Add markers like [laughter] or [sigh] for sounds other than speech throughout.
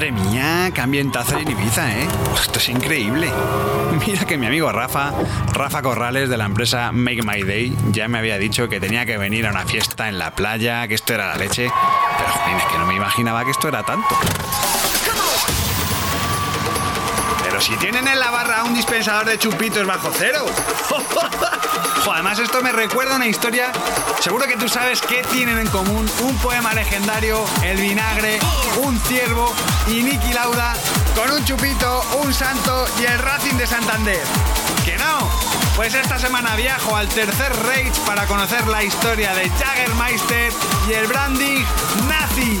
Madre mía, qué ambientazo en Ibiza, ¿eh? Esto es increíble. Mira que mi amigo Rafa, Rafa Corrales de la empresa Make My Day, ya me había dicho que tenía que venir a una fiesta en la playa, que esto era la leche. Pero, joder, es que no me imaginaba que esto era tanto. Si tienen en la barra un dispensador de chupitos bajo cero. [laughs] además esto me recuerda una historia. Seguro que tú sabes qué tienen en común un poema legendario, el vinagre, un ciervo y Niki Lauda con un chupito, un santo y el Racing de Santander. ¿Que no? Pues esta semana viajo al tercer Rage para conocer la historia de Jaggermeister y el branding nazi.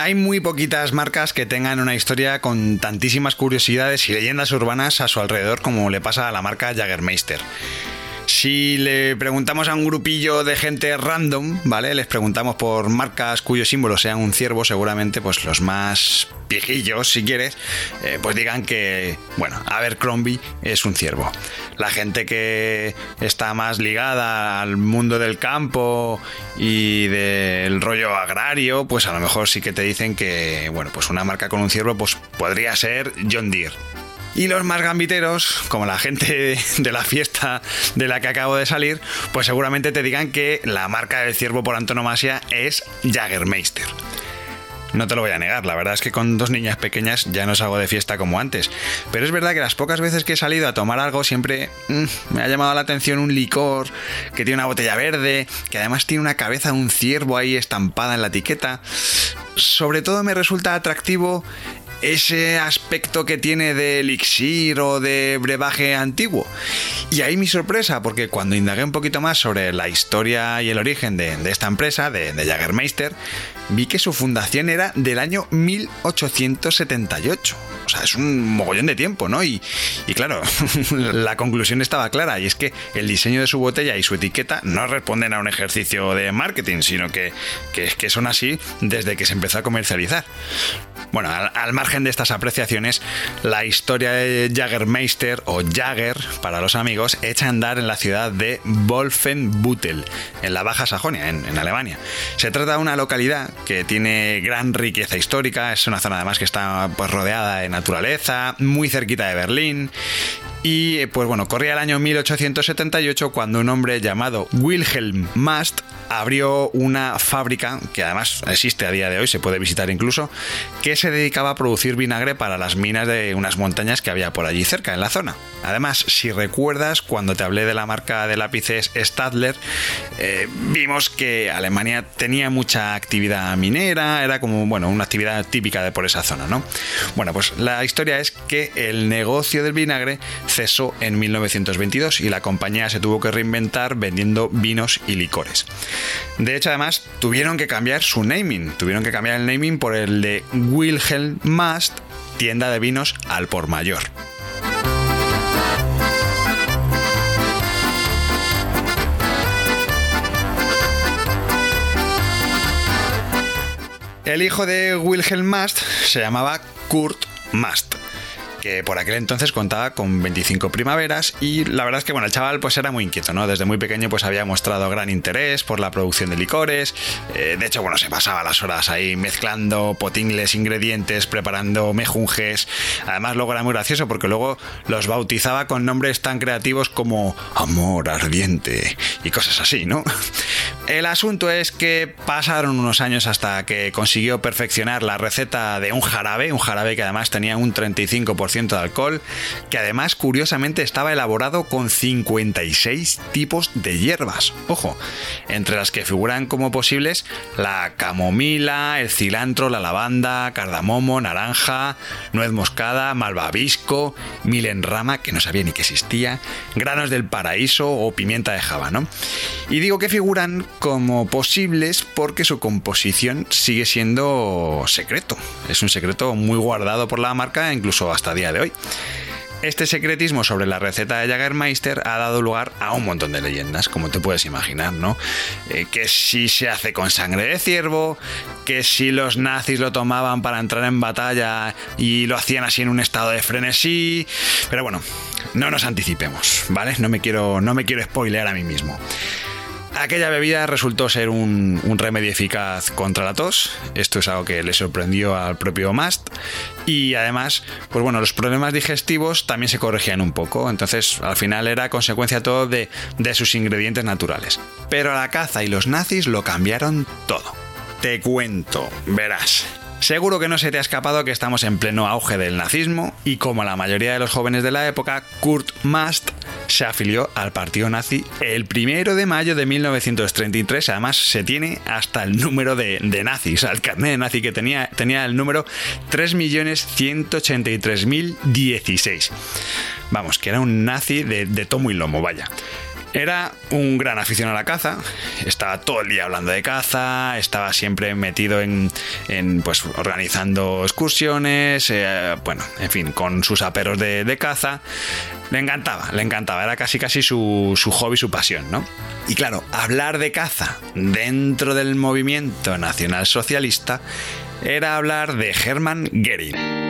Hay muy poquitas marcas que tengan una historia con tantísimas curiosidades y leyendas urbanas a su alrededor como le pasa a la marca Jagermeister. Si le preguntamos a un grupillo de gente random, ¿vale? Les preguntamos por marcas cuyos símbolos sean un ciervo, seguramente pues los más viejillos, si quieres, eh, pues digan que, bueno, Abercrombie es un ciervo. La gente que está más ligada al mundo del campo y del rollo agrario, pues a lo mejor sí que te dicen que, bueno, pues una marca con un ciervo pues podría ser John Deere. Y los más gambiteros, como la gente [laughs] de la fiesta de la que acabo de salir, pues seguramente te digan que la marca del ciervo por antonomasia es Jagermeister. No te lo voy a negar, la verdad es que con dos niñas pequeñas ya no salgo de fiesta como antes. Pero es verdad que las pocas veces que he salido a tomar algo siempre mm, me ha llamado la atención un licor que tiene una botella verde, que además tiene una cabeza de un ciervo ahí estampada en la etiqueta. Sobre todo me resulta atractivo ese aspecto que tiene de elixir o de brebaje antiguo. Y ahí mi sorpresa, porque cuando indagué un poquito más sobre la historia y el origen de, esta empresa, de, de Jagermeister, vi que su fundación era del año 1878. O sea, es un mogollón de tiempo, ¿no? Y, claro, [laughs] la conclusión estaba clara, y es que el diseño de su botella y su etiqueta no responden a un ejercicio de marketing, sino que, que son así desde que se empezó a comercializar. Bueno, al, margen de estas apreciaciones, la historia de Jagermeister o Jagger para los amigos echa a andar en la ciudad de Wolfenbüttel, en la Baja Sajonia, en, Alemania. Se trata de una localidad que tiene gran riqueza histórica, es una zona además que está pues, rodeada de naturaleza, muy cerquita de Berlín y pues bueno, corría el año 1878 cuando un hombre llamado Wilhelm Mast abrió una fábrica, que además existe a día de hoy, se puede visitar incluso, que se dedicaba a producir vinagre para las minas de unas montañas que había por allí cerca, en la zona. Además, si recuerdas, cuando te hablé de la marca de lápices Stadler, eh, vimos que Alemania tenía mucha actividad minera, era como, bueno, una actividad típica de por esa zona, ¿no? Bueno, pues la historia es que el negocio del vinagre en 1922 y la compañía se tuvo que reinventar vendiendo vinos y licores. De hecho, además, tuvieron que cambiar su naming, tuvieron que cambiar el naming por el de Wilhelm Mast, tienda de vinos al por mayor. El hijo de Wilhelm Mast se llamaba Kurt Mast que por aquel entonces contaba con 25 primaveras y la verdad es que bueno, el chaval pues era muy inquieto, ¿no? Desde muy pequeño pues había mostrado gran interés por la producción de licores, eh, de hecho bueno, se pasaba las horas ahí mezclando potingles, ingredientes, preparando mejunjes, además luego era muy gracioso porque luego los bautizaba con nombres tan creativos como amor ardiente y cosas así, ¿no? El asunto es que pasaron unos años hasta que consiguió perfeccionar la receta de un jarabe, un jarabe que además tenía un 35% de alcohol, que además curiosamente estaba elaborado con 56 tipos de hierbas. Ojo, entre las que figuran como posibles la camomila, el cilantro, la lavanda, cardamomo, naranja, nuez moscada, malvavisco, milenrama, que no sabía ni que existía, granos del paraíso o pimienta de java, ¿no? Y digo que figuran como posibles porque su composición sigue siendo secreto. Es un secreto muy guardado por la marca incluso hasta día de hoy. Este secretismo sobre la receta de Jagermeister ha dado lugar a un montón de leyendas, como te puedes imaginar, ¿no? Eh, que si se hace con sangre de ciervo, que si los nazis lo tomaban para entrar en batalla y lo hacían así en un estado de frenesí. Pero bueno, no nos anticipemos, ¿vale? No me quiero, no me quiero spoilear a mí mismo. Aquella bebida resultó ser un, remedio eficaz contra la tos. Esto es algo que le sorprendió al propio Mast. Y además, pues bueno, los problemas digestivos también se corregían un poco. Entonces, al final era consecuencia todo de, de sus ingredientes naturales. Pero la caza y los nazis lo cambiaron todo. Te cuento, verás. Seguro que no se te ha escapado que estamos en pleno auge del nazismo y como la mayoría de los jóvenes de la época, Kurt Mast se afilió al partido nazi el primero de mayo de 1933. Además, se tiene hasta el número de, nazis. el carnet de nazi que tenía, tenía el número 3.183.016. Vamos, que era un nazi de, de tomo y lomo, vaya. Era un gran aficionado a la caza, estaba todo el día hablando de caza, estaba siempre metido en, pues organizando excursiones, eh, bueno, en fin, con sus aperos de, caza. Le encantaba, le encantaba, era casi casi su, su hobby, su pasión, ¿no? Y claro, hablar de caza dentro del movimiento nacional socialista era hablar de Hermann Goering.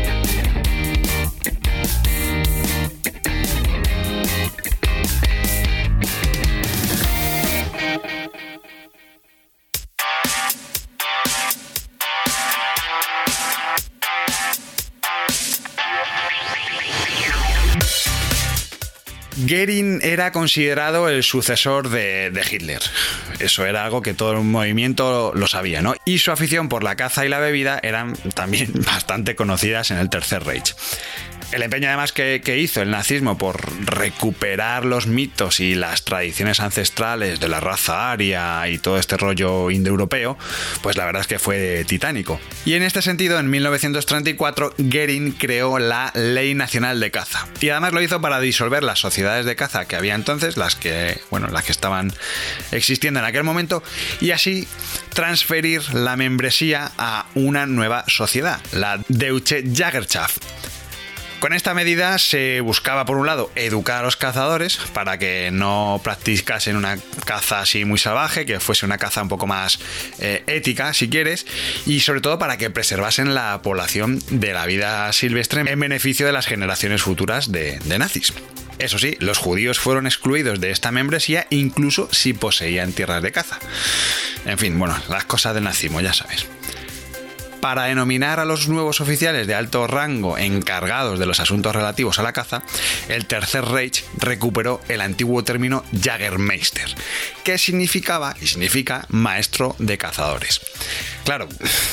Goering era considerado el sucesor de, Hitler. Eso era algo que todo el movimiento lo sabía, ¿no? Y su afición por la caza y la bebida eran también [laughs] bastante conocidas en el Tercer Reich. El empeño además que, hizo el nazismo por recuperar los mitos y las tradiciones ancestrales de la raza aria y todo este rollo indoeuropeo, pues la verdad es que fue titánico. Y en este sentido, en 1934, Goering creó la Ley Nacional de Caza. Y además lo hizo para disolver las sociedades de caza que había entonces, las que, bueno, las que estaban existiendo en aquel momento, y así transferir la membresía a una nueva sociedad, la Deutsche Jägerschaft con esta medida se buscaba, por un lado, educar a los cazadores para que no practicasen una caza así muy salvaje, que fuese una caza un poco más eh, ética, si quieres, y sobre todo para que preservasen la población de la vida silvestre en beneficio de las generaciones futuras de, de nazis. Eso sí, los judíos fueron excluidos de esta membresía incluso si poseían tierras de caza. En fin, bueno, las cosas del nazismo, ya sabes para denominar a los nuevos oficiales de alto rango encargados de los asuntos relativos a la caza, el Tercer Reich recuperó el antiguo término Jagermeister, que significaba y significa maestro de cazadores. Claro,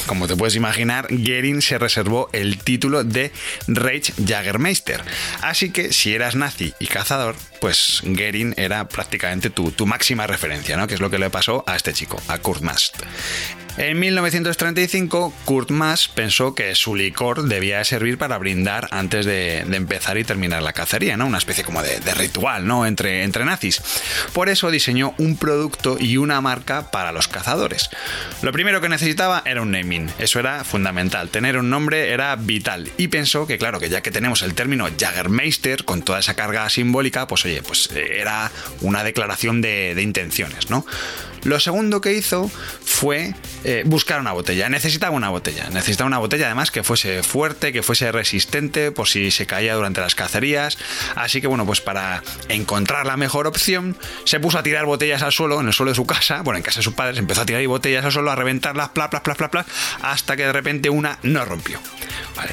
como te puedes imaginar, Goering se reservó el título de Reich Jagermeister, así que si eras nazi y cazador, pues Goering era prácticamente tu, máxima referencia, ¿no? Que es lo que le pasó a este chico, a Kurt Mast. En 1935, Kurt Maas pensó que su licor debía servir para brindar antes de, empezar y terminar la cacería, ¿no? Una especie como de, ritual, ¿no? Entre, nazis. Por eso diseñó un producto y una marca para los cazadores. Lo primero que necesitaba era un naming. Eso era fundamental. Tener un nombre era vital. Y pensó que, claro, que ya que tenemos el término Jagermeister con toda esa carga simbólica, pues oye, pues eh, era una declaración de, de intenciones, ¿no? Lo segundo que hizo fue eh, buscar una botella. Necesitaba una botella. Necesitaba una botella además que fuese fuerte, que fuese resistente por si se caía durante las cacerías. Así que bueno, pues para encontrar la mejor opción, se puso a tirar botellas al suelo, en el suelo de su casa, bueno, en casa de sus padres, empezó a tirar botellas al suelo, a reventarlas, pla, pla, pla, pla, pla, hasta que de repente una no rompió.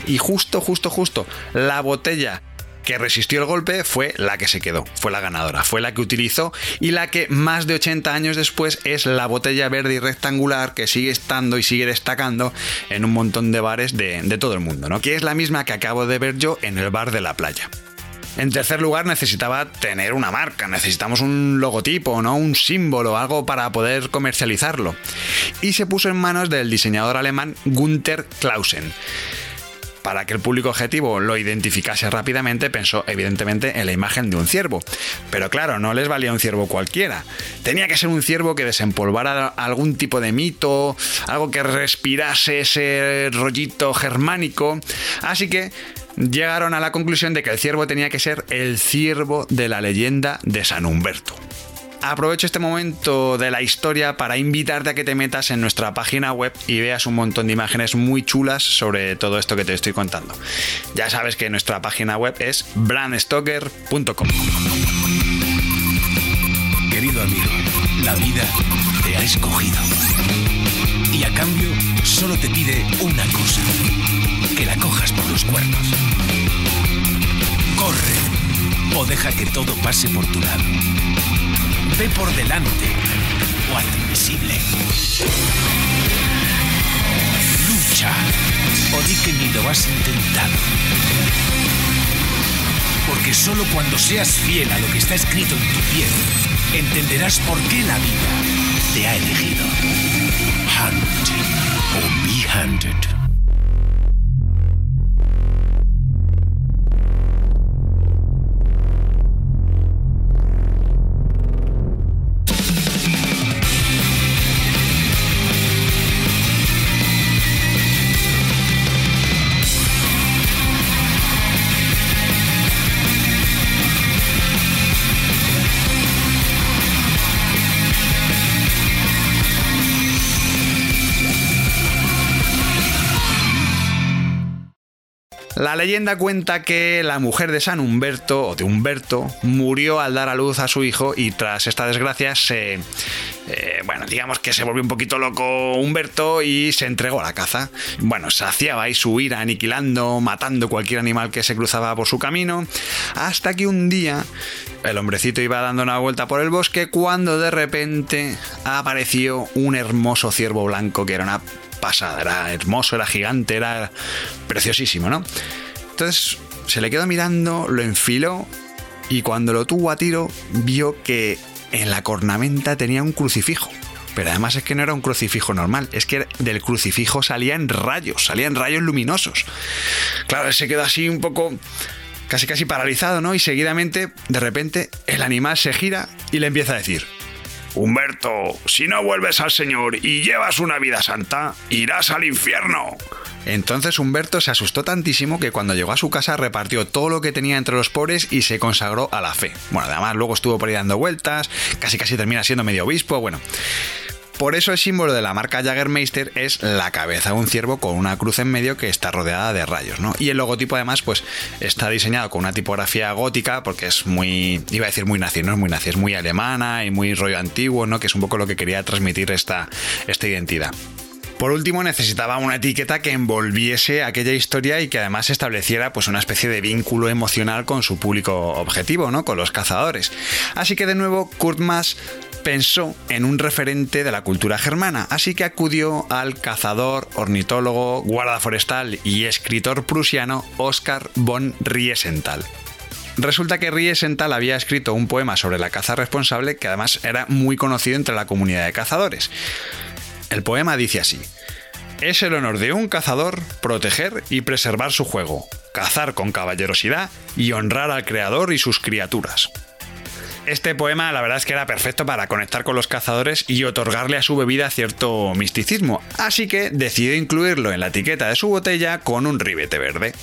Y justo, justo, justo, la botella que resistió el golpe fue la que se quedó, fue la ganadora, fue la que utilizó y la que más de 80 años después es la botella verde y rectangular que sigue estando y sigue destacando en un montón de bares de, todo el mundo, ¿no? Que es la misma que acabo de ver yo en el bar de la playa. En tercer lugar, necesitaba tener una marca, necesitamos un logotipo, ¿no? Un símbolo, algo para poder comercializarlo. Y se puso en manos del diseñador alemán Gunther Clausen para que el público objetivo lo identificase rápidamente, pensó evidentemente en la imagen de un ciervo. Pero claro, no les valía un ciervo cualquiera. Tenía que ser un ciervo que desempolvara algún tipo de mito, algo que respirase ese rollito germánico. Así que llegaron a la conclusión de que el ciervo tenía que ser el ciervo de la leyenda de San Humberto aprovecho este momento de la historia para invitarte a que te metas en nuestra página web y veas un montón de imágenes muy chulas sobre todo esto que te estoy contando. Ya sabes que nuestra página web es brandstoker.com. Querido amigo, la vida te ha escogido. Y a cambio solo te pide una cosa, que la cojas por los cuernos. Corre o deja que todo pase por tu lado Ve por delante o al invisible. Lucha o di que ni lo has intentado. Porque solo cuando seas fiel a lo que está escrito en tu piel, entenderás por qué la vida te ha elegido. Hunt o be hunted. La leyenda cuenta que la mujer de San Humberto, o de Humberto, murió al dar a luz a su hijo y tras esta desgracia se... Eh, bueno, digamos que se volvió un poquito loco Humberto y se entregó a la caza. Bueno, saciaba ahí su ira aniquilando, matando cualquier animal que se cruzaba por su camino, hasta que un día el hombrecito iba dando una vuelta por el bosque cuando de repente apareció un hermoso ciervo blanco que era una pasada, era hermoso, era gigante, era preciosísimo, ¿no? Entonces se le quedó mirando, lo enfiló y cuando lo tuvo a tiro vio que en la cornamenta tenía un crucifijo. Pero además es que no era un crucifijo normal, es que del crucifijo salían rayos, salían rayos luminosos. Claro, se quedó así un poco casi casi paralizado, ¿no? Y seguidamente, de repente, el animal se gira y le empieza a decir, Humberto, si no vuelves al Señor y llevas una vida santa, irás al infierno. Entonces Humberto se asustó tantísimo que cuando llegó a su casa repartió todo lo que tenía entre los pobres y se consagró a la fe. Bueno, además luego estuvo por ahí dando vueltas, casi casi termina siendo medio obispo, bueno. Por eso el símbolo de la marca Jagermeister es la cabeza de un ciervo con una cruz en medio que está rodeada de rayos, ¿no? Y el logotipo además pues está diseñado con una tipografía gótica porque es muy, iba a decir muy nazi, no es muy nazi, es muy alemana y muy rollo antiguo, ¿no? Que es un poco lo que quería transmitir esta, esta identidad. Por último, necesitaba una etiqueta que envolviese aquella historia y que además estableciera pues, una especie de vínculo emocional con su público objetivo, ¿no? con los cazadores. Así que de nuevo, Kurt Maas pensó en un referente de la cultura germana, así que acudió al cazador, ornitólogo, guarda forestal y escritor prusiano Oskar von Riesenthal. Resulta que Riesenthal había escrito un poema sobre la caza responsable que además era muy conocido entre la comunidad de cazadores. El poema dice así: Es el honor de un cazador proteger y preservar su juego, cazar con caballerosidad y honrar al creador y sus criaturas. Este poema la verdad es que era perfecto para conectar con los cazadores y otorgarle a su bebida cierto misticismo, así que decidió incluirlo en la etiqueta de su botella con un ribete verde.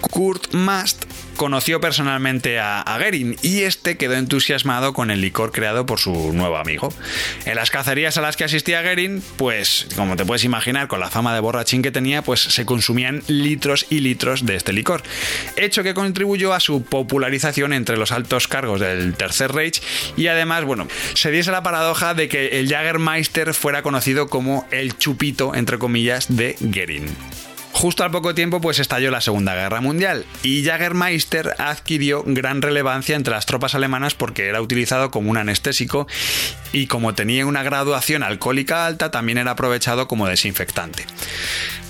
Kurt Mast conoció personalmente a, Gerin y este quedó entusiasmado con el licor creado por su nuevo amigo. En las cacerías a las que asistía Gerin, pues como te puedes imaginar, con la fama de borrachín que tenía, pues se consumían litros y litros de este licor, hecho que contribuyó a su popularización entre los altos cargos del Tercer Reich y además, bueno, se diese la paradoja de que el Jagermeister fuera conocido como el chupito, entre comillas, de Gerin. Justo al poco tiempo pues estalló la Segunda Guerra Mundial y Jagermeister adquirió gran relevancia entre las tropas alemanas porque era utilizado como un anestésico y como tenía una graduación alcohólica alta también era aprovechado como desinfectante.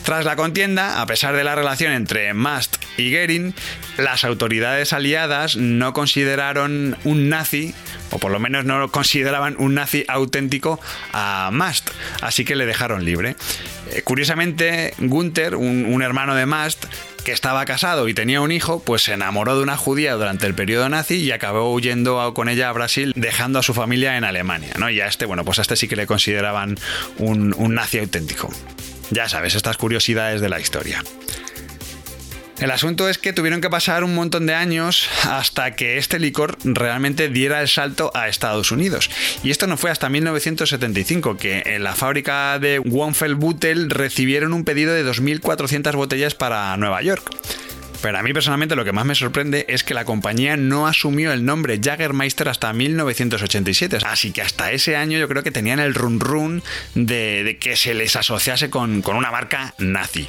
Tras la contienda, a pesar de la relación entre Mast y Goering, las autoridades aliadas no consideraron un nazi, o por lo menos no consideraban un nazi auténtico a Mast, así que le dejaron libre. Eh, curiosamente, Gunther, un, hermano de Mast, que estaba casado y tenía un hijo, pues se enamoró de una judía durante el periodo nazi y acabó huyendo con ella a Brasil, dejando a su familia en Alemania, ¿no? Y a este, bueno, pues a este sí que le consideraban un nazi auténtico. Ya sabes, estas curiosidades de la historia. El asunto es que tuvieron que pasar un montón de años hasta que este licor realmente diera el salto a Estados Unidos. Y esto no fue hasta 1975, que en la fábrica de Wonfeld recibieron un pedido de 2.400 botellas para Nueva York. Pero a mí personalmente lo que más me sorprende es que la compañía no asumió el nombre Jaggermeister hasta 1987. Así que hasta ese año yo creo que tenían el run run de, que se les asociase con, con una marca nazi.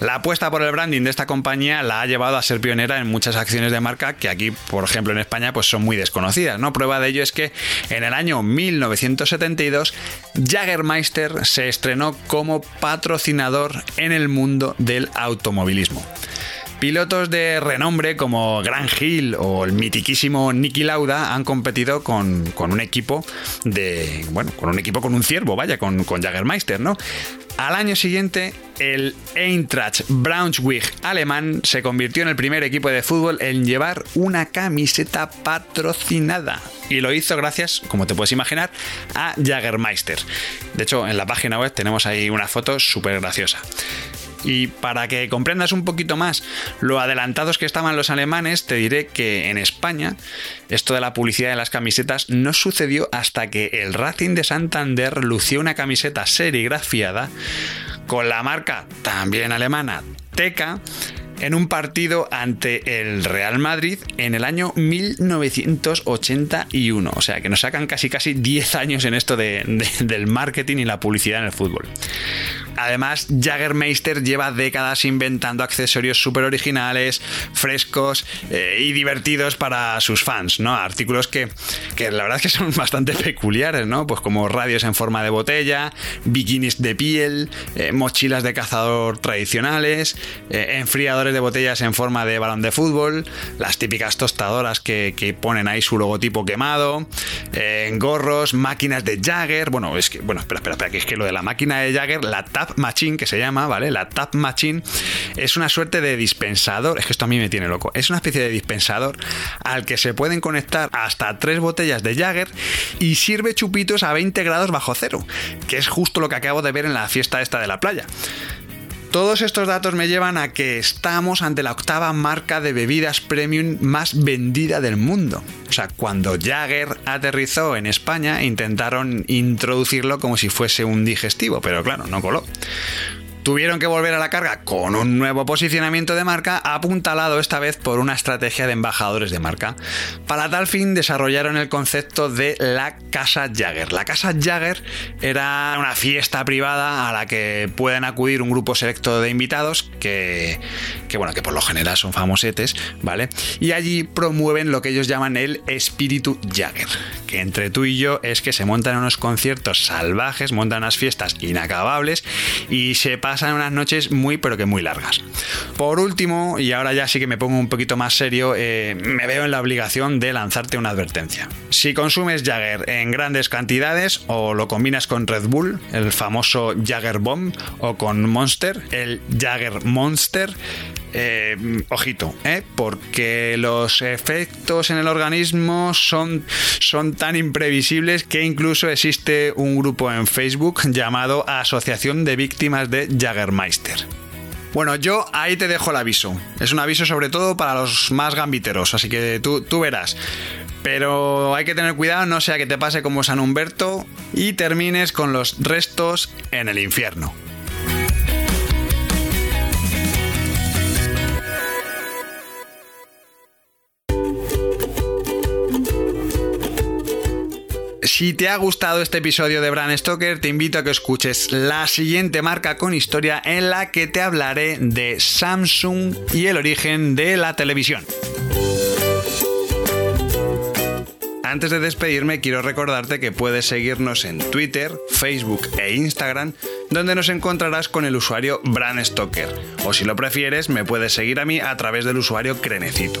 La apuesta por el branding de esta compañía la ha llevado a ser pionera en muchas acciones de marca que aquí, por ejemplo, en España, pues son muy desconocidas. ¿no? Prueba de ello es que en el año 1972 Jagermeister se estrenó como patrocinador en el mundo del automovilismo. Pilotos de renombre como Grant Hill o el mitiquísimo Nicky Lauda han competido con, un equipo de. Bueno, con un equipo con un ciervo, vaya, con, con ¿no? Al año siguiente, el Eintracht Braunschweig alemán se convirtió en el primer equipo de fútbol en llevar una camiseta patrocinada. Y lo hizo gracias, como te puedes imaginar, a Jagermeister. De hecho, en la página web tenemos ahí una foto súper graciosa. Y para que comprendas un poquito más lo adelantados que estaban los alemanes, te diré que en España esto de la publicidad de las camisetas no sucedió hasta que el Racing de Santander lució una camiseta serigrafiada con la marca también alemana Teca en un partido ante el Real Madrid en el año 1981. O sea que nos sacan casi casi 10 años en esto del marketing y la publicidad en el fútbol. Además, Jaggermeister lleva décadas inventando accesorios súper originales, frescos eh, y divertidos para sus fans, ¿no? Artículos que, la verdad es que son [laughs] bastante peculiares, ¿no? Pues como radios en forma de botella, bikinis de piel, eh, mochilas de cazador tradicionales, eh, enfriadores de botellas en forma de balón de fútbol, las típicas tostadoras que, ponen ahí su logotipo quemado, gorros, máquinas de Jagger, bueno, es que, bueno, espera, espera, espera, que es que lo de la máquina de Jagger, la tapa Machine, que se llama, ¿vale? La Tap Machine es una suerte de dispensador, es que esto a mí me tiene loco, es una especie de dispensador al que se pueden conectar hasta tres botellas de Jagger y sirve chupitos a 20 grados bajo cero, que es justo lo que acabo de ver en la fiesta esta de la playa. Todos estos datos me llevan a que estamos ante la octava marca de bebidas premium más vendida del mundo. O sea, cuando Jagger aterrizó en España intentaron introducirlo como si fuese un digestivo, pero claro, no coló tuvieron que volver a la carga con un nuevo posicionamiento de marca apuntalado esta vez por una estrategia de embajadores de marca. Para tal fin desarrollaron el concepto de la Casa Jagger. La Casa Jagger era una fiesta privada a la que pueden acudir un grupo selecto de invitados que, que bueno, que por lo general son famosetes, ¿vale? Y allí promueven lo que ellos llaman el espíritu Jagger, que entre tú y yo es que se montan unos conciertos salvajes, montan unas fiestas inacabables y se pasan unas noches muy pero que muy largas. Por último, y ahora ya sí que me pongo un poquito más serio, eh, me veo en la obligación de lanzarte una advertencia. Si consumes Jagger en grandes cantidades o lo combinas con Red Bull, el famoso Jagger Bomb, o con Monster, el Jagger Monster, eh, ojito, ¿eh? porque los efectos en el organismo son, son tan imprevisibles que incluso existe un grupo en Facebook llamado Asociación de Víctimas de Jagermeister. Bueno, yo ahí te dejo el aviso. Es un aviso sobre todo para los más gambiteros, así que tú, tú verás. Pero hay que tener cuidado, no sea que te pase como San Humberto y termines con los restos en el infierno. Si te ha gustado este episodio de Brand Stoker, te invito a que escuches la siguiente marca con historia en la que te hablaré de Samsung y el origen de la televisión. Antes de despedirme, quiero recordarte que puedes seguirnos en Twitter, Facebook e Instagram, donde nos encontrarás con el usuario Brand Stoker. O si lo prefieres, me puedes seguir a mí a través del usuario Crenecito.